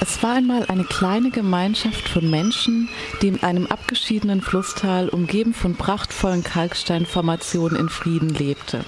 Es war einmal eine kleine Gemeinschaft von Menschen, die in einem abgeschiedenen Flusstal umgeben von prachtvollen Kalksteinformationen in Frieden lebte.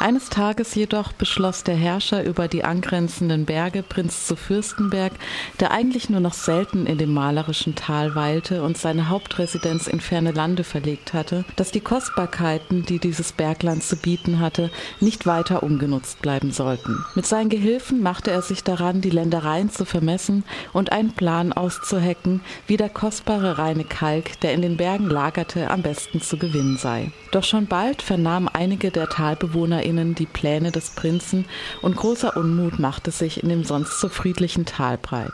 Eines Tages jedoch beschloss der Herrscher über die angrenzenden Berge, Prinz zu Fürstenberg, der eigentlich nur noch selten in dem malerischen Tal weilte und seine Hauptresidenz in ferne Lande verlegt hatte, dass die Kostbarkeiten, die dieses Bergland zu bieten hatte, nicht weiter ungenutzt bleiben sollten. Mit seinen Gehilfen machte er sich daran, die Ländereien zu vermessen und einen Plan auszuhecken, wie der kostbare reine Kalk, der in den Bergen lagerte, am besten zu gewinnen sei. Doch schon bald vernahmen einige der TalbewohnerInnen die Pläne des Prinzen und großer Unmut machte sich in dem sonst so friedlichen Tal breit.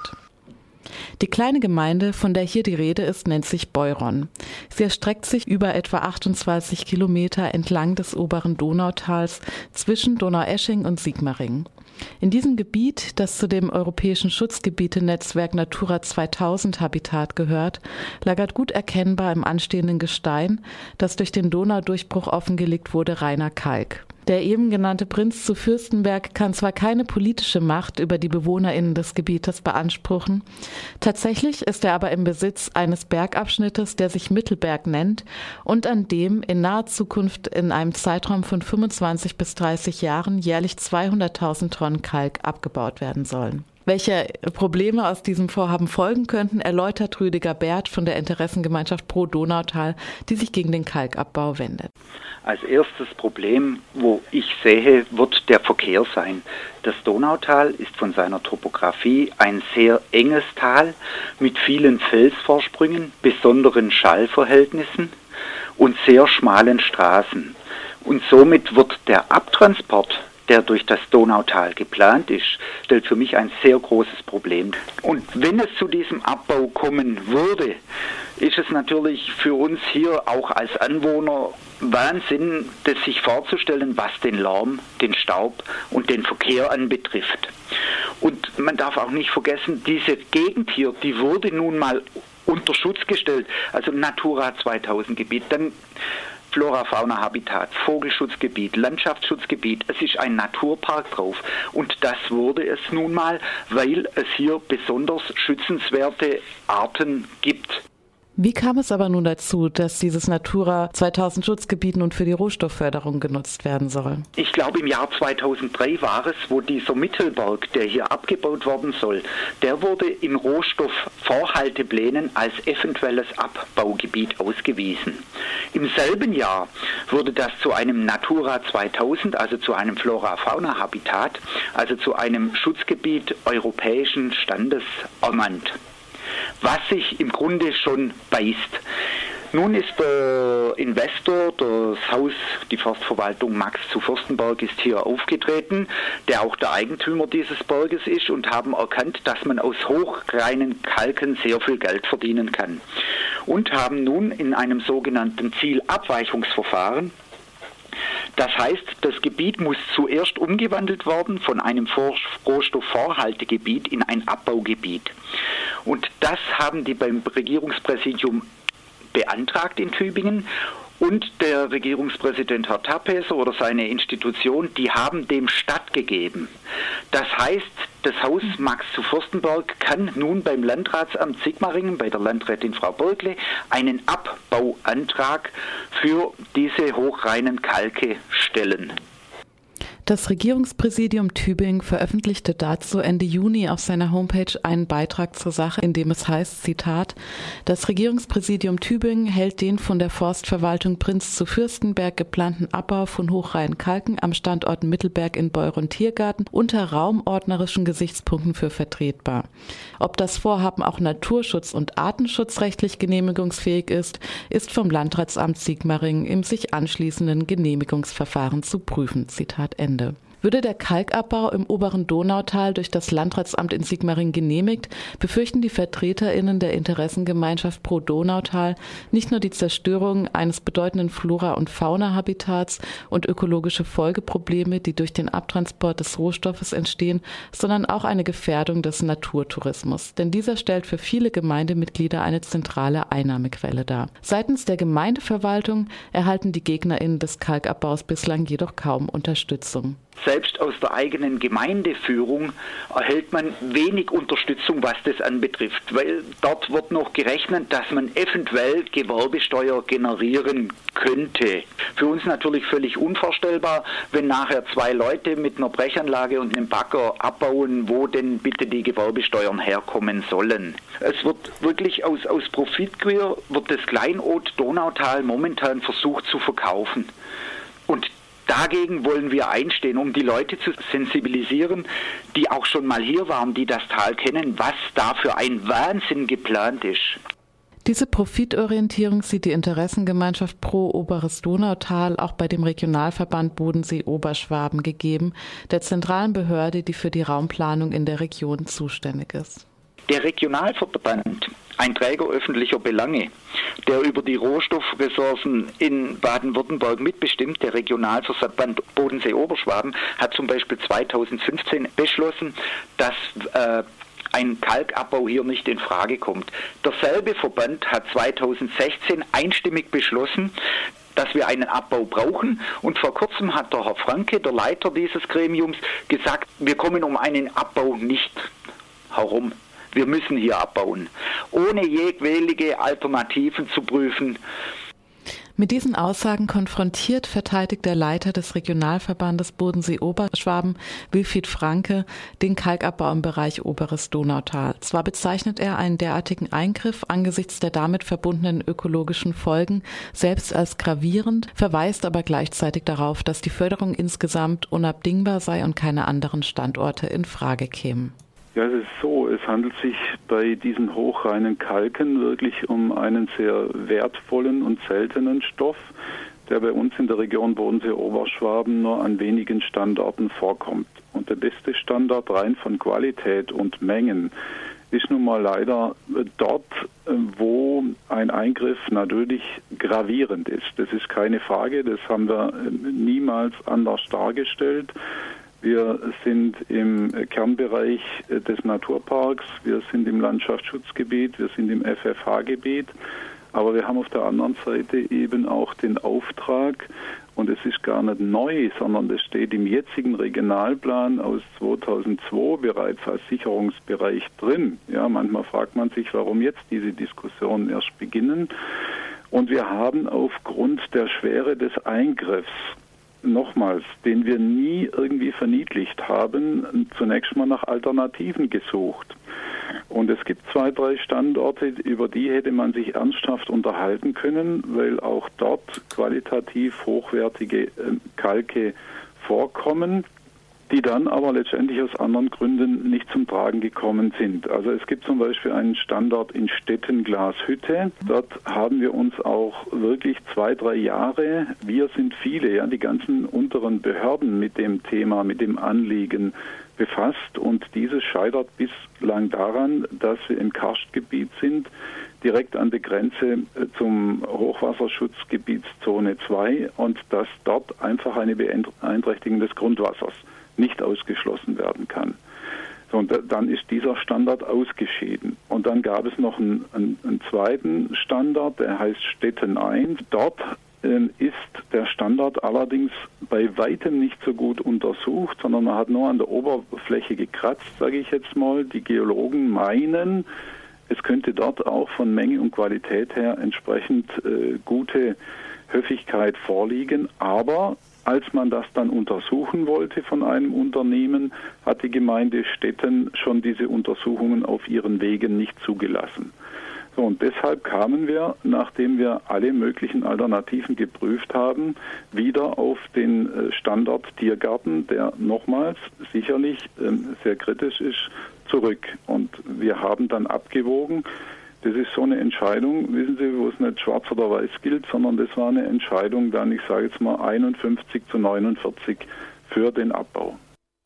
Die kleine Gemeinde, von der hier die Rede ist, nennt sich Beuron. Sie erstreckt sich über etwa 28 Kilometer entlang des oberen Donautals zwischen Donauesching und Sigmaringen. In diesem Gebiet, das zu dem europäischen Schutzgebietenetzwerk Natura 2000 Habitat gehört, lagert gut erkennbar im anstehenden Gestein, das durch den Donaudurchbruch offengelegt wurde, reiner Kalk. Der eben genannte Prinz zu Fürstenberg kann zwar keine politische Macht über die BewohnerInnen des Gebietes beanspruchen, tatsächlich ist er aber im Besitz eines Bergabschnittes, der sich Mittelberg nennt und an dem in naher Zukunft in einem Zeitraum von 25 bis 30 Jahren jährlich 200.000 Tonnen Kalk abgebaut werden sollen. Welche Probleme aus diesem Vorhaben folgen könnten, erläutert Rüdiger Bert von der Interessengemeinschaft Pro Donautal, die sich gegen den Kalkabbau wendet. Als erstes Problem, wo ich sehe, wird der Verkehr sein. Das Donautal ist von seiner Topografie ein sehr enges Tal mit vielen Felsvorsprüngen, besonderen Schallverhältnissen und sehr schmalen Straßen. Und somit wird der Abtransport der durch das Donautal geplant ist, stellt für mich ein sehr großes Problem. Und wenn es zu diesem Abbau kommen würde, ist es natürlich für uns hier auch als Anwohner Wahnsinn, das sich vorzustellen, was den Lärm, den Staub und den Verkehr anbetrifft. Und man darf auch nicht vergessen, diese Gegend hier, die wurde nun mal unter Schutz gestellt, also Natura 2000 Gebiet. Dann Flora, Fauna, Habitat, Vogelschutzgebiet, Landschaftsschutzgebiet. Es ist ein Naturpark drauf. Und das wurde es nun mal, weil es hier besonders schützenswerte Arten gibt. Wie kam es aber nun dazu, dass dieses Natura 2000 Schutzgebiet nun für die Rohstoffförderung genutzt werden soll? Ich glaube, im Jahr 2003 war es, wo dieser Mittelberg, der hier abgebaut worden soll, der wurde in Rohstoffvorhalteplänen als eventuelles Abbaugebiet ausgewiesen. Im selben Jahr wurde das zu einem Natura 2000, also zu einem Flora-Fauna-Habitat, also zu einem Schutzgebiet europäischen Standes ernannt was sich im Grunde schon beißt. Nun ist der Investor, das Haus, die Forstverwaltung Max zu Fürstenberg ist hier aufgetreten, der auch der Eigentümer dieses Berges ist und haben erkannt, dass man aus hochreinen Kalken sehr viel Geld verdienen kann. Und haben nun in einem sogenannten Zielabweichungsverfahren das heißt, das Gebiet muss zuerst umgewandelt werden von einem Rohstoffvorhaltegebiet in ein Abbaugebiet. Und das haben die beim Regierungspräsidium beantragt in Tübingen und der Regierungspräsident Herr Tapeser oder seine Institution, die haben dem stattgegeben. Das heißt, das Haus Max zu Fürstenberg kann nun beim Landratsamt Sigmaringen, bei der Landrätin Frau Burgle, einen Abbauantrag für diese hochreinen Kalke stellen. Das Regierungspräsidium Tübingen veröffentlichte dazu Ende Juni auf seiner Homepage einen Beitrag zur Sache, in dem es heißt, Zitat, das Regierungspräsidium Tübingen hält den von der Forstverwaltung Prinz zu Fürstenberg geplanten Abbau von hochreinen Kalken am Standort Mittelberg in Beuron Tiergarten unter raumordnerischen Gesichtspunkten für vertretbar. Ob das Vorhaben auch naturschutz- und artenschutzrechtlich genehmigungsfähig ist, ist vom Landratsamt Sigmaringen im sich anschließenden Genehmigungsverfahren zu prüfen. Zitat Ende. Ende. Würde der Kalkabbau im oberen Donautal durch das Landratsamt in Sigmaringen genehmigt, befürchten die VertreterInnen der Interessengemeinschaft Pro Donautal nicht nur die Zerstörung eines bedeutenden Flora- und Fauna-Habitats und ökologische Folgeprobleme, die durch den Abtransport des Rohstoffes entstehen, sondern auch eine Gefährdung des Naturtourismus. Denn dieser stellt für viele Gemeindemitglieder eine zentrale Einnahmequelle dar. Seitens der Gemeindeverwaltung erhalten die GegnerInnen des Kalkabbaus bislang jedoch kaum Unterstützung. Selbst aus der eigenen Gemeindeführung erhält man wenig Unterstützung, was das anbetrifft, weil dort wird noch gerechnet, dass man eventuell Gewerbesteuer generieren könnte. Für uns natürlich völlig unvorstellbar, wenn nachher zwei Leute mit einer Brechanlage und einem Bagger abbauen, wo denn bitte die Gewerbesteuern herkommen sollen. Es wird wirklich aus, aus Profitgier wird das Kleinod Donautal momentan versucht zu verkaufen. Und Dagegen wollen wir einstehen, um die Leute zu sensibilisieren, die auch schon mal hier waren, die das Tal kennen, was da für ein Wahnsinn geplant ist. Diese Profitorientierung sieht die Interessengemeinschaft Pro Oberes Donautal auch bei dem Regionalverband Bodensee Oberschwaben gegeben, der zentralen Behörde, die für die Raumplanung in der Region zuständig ist. Der Regionalverband ein Träger öffentlicher Belange, der über die Rohstoffressourcen in Baden-Württemberg mitbestimmt, der Regionalverband Bodensee-Oberschwaben, hat zum Beispiel 2015 beschlossen, dass äh, ein Kalkabbau hier nicht in Frage kommt. Derselbe Verband hat 2016 einstimmig beschlossen, dass wir einen Abbau brauchen. Und vor kurzem hat der Herr Franke, der Leiter dieses Gremiums, gesagt, wir kommen um einen Abbau nicht herum. Wir müssen hier abbauen, ohne jegliche Alternativen zu prüfen. Mit diesen Aussagen konfrontiert verteidigt der Leiter des Regionalverbandes Bodensee-Oberschwaben, Wilfried Franke, den Kalkabbau im Bereich Oberes Donautal. Zwar bezeichnet er einen derartigen Eingriff angesichts der damit verbundenen ökologischen Folgen selbst als gravierend, verweist aber gleichzeitig darauf, dass die Förderung insgesamt unabdingbar sei und keine anderen Standorte in Frage kämen. Ja, es ist so, es handelt sich bei diesen hochreinen Kalken wirklich um einen sehr wertvollen und seltenen Stoff, der bei uns in der Region Bodensee-Oberschwaben nur an wenigen Standorten vorkommt. Und der beste Standard rein von Qualität und Mengen ist nun mal leider dort, wo ein Eingriff natürlich gravierend ist. Das ist keine Frage, das haben wir niemals anders dargestellt. Wir sind im Kernbereich des Naturparks, wir sind im Landschaftsschutzgebiet, wir sind im FFH-Gebiet, aber wir haben auf der anderen Seite eben auch den Auftrag, und es ist gar nicht neu, sondern das steht im jetzigen Regionalplan aus 2002 bereits als Sicherungsbereich drin. Ja, manchmal fragt man sich, warum jetzt diese Diskussionen erst beginnen. Und wir haben aufgrund der Schwere des Eingriffs nochmals, den wir nie irgendwie verniedlicht haben, zunächst mal nach Alternativen gesucht. Und es gibt zwei, drei Standorte, über die hätte man sich ernsthaft unterhalten können, weil auch dort qualitativ hochwertige ähm, Kalke vorkommen die dann aber letztendlich aus anderen Gründen nicht zum Tragen gekommen sind. Also es gibt zum Beispiel einen Standort in Stetten-Glashütte. Dort haben wir uns auch wirklich zwei, drei Jahre, wir sind viele, ja, die ganzen unteren Behörden mit dem Thema, mit dem Anliegen befasst und dieses scheitert bislang daran, dass wir im Karstgebiet sind, direkt an der Grenze äh, zum Hochwasserschutzgebietszone 2 und dass dort einfach eine Beeinträchtigung des Grundwassers nicht ausgeschlossen werden kann. So, und dann ist dieser Standard ausgeschieden. Und dann gab es noch einen, einen, einen zweiten Standard, der heißt Städten 1. Dort äh, ist der Standard allerdings bei weitem nicht so gut untersucht, sondern man hat nur an der Oberfläche gekratzt, sage ich jetzt mal. Die Geologen meinen, es könnte dort auch von Menge und Qualität her entsprechend äh, gute Höfigkeit vorliegen, aber als man das dann untersuchen wollte von einem Unternehmen, hat die Gemeinde Stetten schon diese Untersuchungen auf ihren Wegen nicht zugelassen. So, und deshalb kamen wir, nachdem wir alle möglichen Alternativen geprüft haben, wieder auf den äh, Standort Tiergarten, der nochmals sicherlich ähm, sehr kritisch ist, zurück. Und wir haben dann abgewogen, das ist so eine Entscheidung, wissen Sie, wo es nicht schwarz oder weiß gilt, sondern das war eine Entscheidung dann, ich sage jetzt mal 51 zu 49 für den Abbau.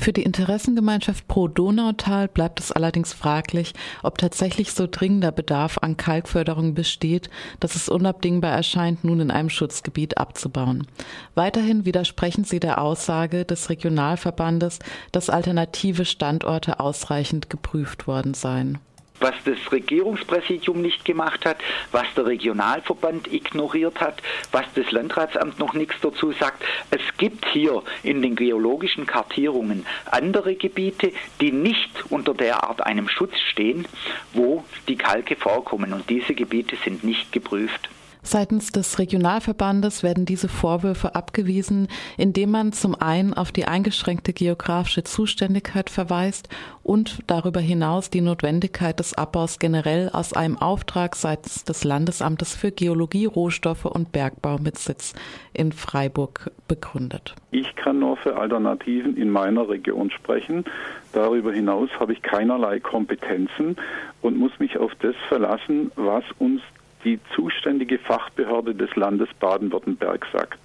Für die Interessengemeinschaft Pro Donautal bleibt es allerdings fraglich, ob tatsächlich so dringender Bedarf an Kalkförderung besteht, dass es unabdingbar erscheint, nun in einem Schutzgebiet abzubauen. Weiterhin widersprechen sie der Aussage des Regionalverbandes, dass alternative Standorte ausreichend geprüft worden seien. Was das Regierungspräsidium nicht gemacht hat, was der Regionalverband ignoriert hat, was das Landratsamt noch nichts dazu sagt. Es gibt hier in den geologischen Kartierungen andere Gebiete, die nicht unter derart einem Schutz stehen, wo die Kalke vorkommen. Und diese Gebiete sind nicht geprüft. Seitens des Regionalverbandes werden diese Vorwürfe abgewiesen, indem man zum einen auf die eingeschränkte geografische Zuständigkeit verweist und darüber hinaus die Notwendigkeit des Abbaus generell aus einem Auftrag seitens des Landesamtes für Geologie, Rohstoffe und Bergbau mit Sitz in Freiburg begründet. Ich kann nur für Alternativen in meiner Region sprechen. Darüber hinaus habe ich keinerlei Kompetenzen und muss mich auf das verlassen, was uns die zuständige Fachbehörde des Landes Baden-Württemberg sagt,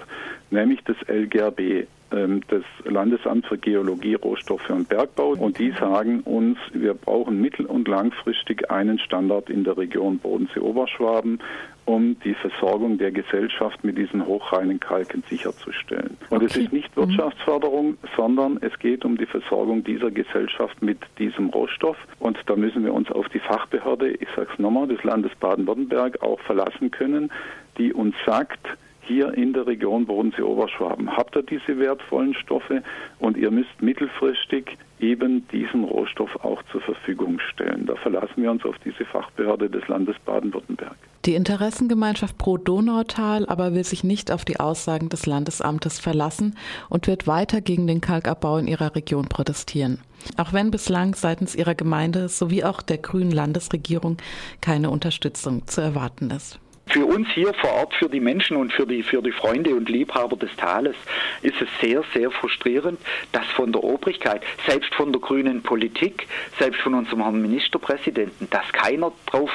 nämlich das LGRB, ähm, das Landesamt für Geologie, Rohstoffe und Bergbau. Und die sagen uns, wir brauchen mittel- und langfristig einen Standard in der Region Bodensee-Oberschwaben, um die Versorgung der Gesellschaft mit diesen hochreinen Kalken sicherzustellen. Und okay. es ist nicht mhm. Wirtschaftsförderung, sondern es geht um die Versorgung dieser Gesellschaft mit diesem Rohstoff. Und da müssen wir uns auf die Fachbehörde, ich sage es nochmal, des Landes Baden-Württemberg auch verlassen können, die uns sagt, hier in der Region Bodensee-Oberschwaben habt ihr diese wertvollen Stoffe und ihr müsst mittelfristig eben diesen Rohstoff auch zur Verfügung stellen. Da verlassen wir uns auf diese Fachbehörde des Landes Baden-Württemberg. Die Interessengemeinschaft Pro Donautal aber will sich nicht auf die Aussagen des Landesamtes verlassen und wird weiter gegen den Kalkabbau in ihrer Region protestieren. Auch wenn bislang seitens ihrer Gemeinde sowie auch der grünen Landesregierung keine Unterstützung zu erwarten ist. Für uns hier vor Ort, für die Menschen und für die, für die Freunde und Liebhaber des Tales ist es sehr, sehr frustrierend, dass von der Obrigkeit, selbst von der grünen Politik, selbst von unserem Herrn Ministerpräsidenten, dass keiner darauf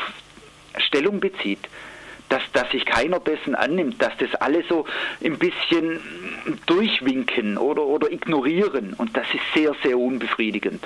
Stellung bezieht. Dass, dass sich keiner dessen annimmt, dass das alle so ein bisschen durchwinken oder, oder ignorieren. Und das ist sehr, sehr unbefriedigend.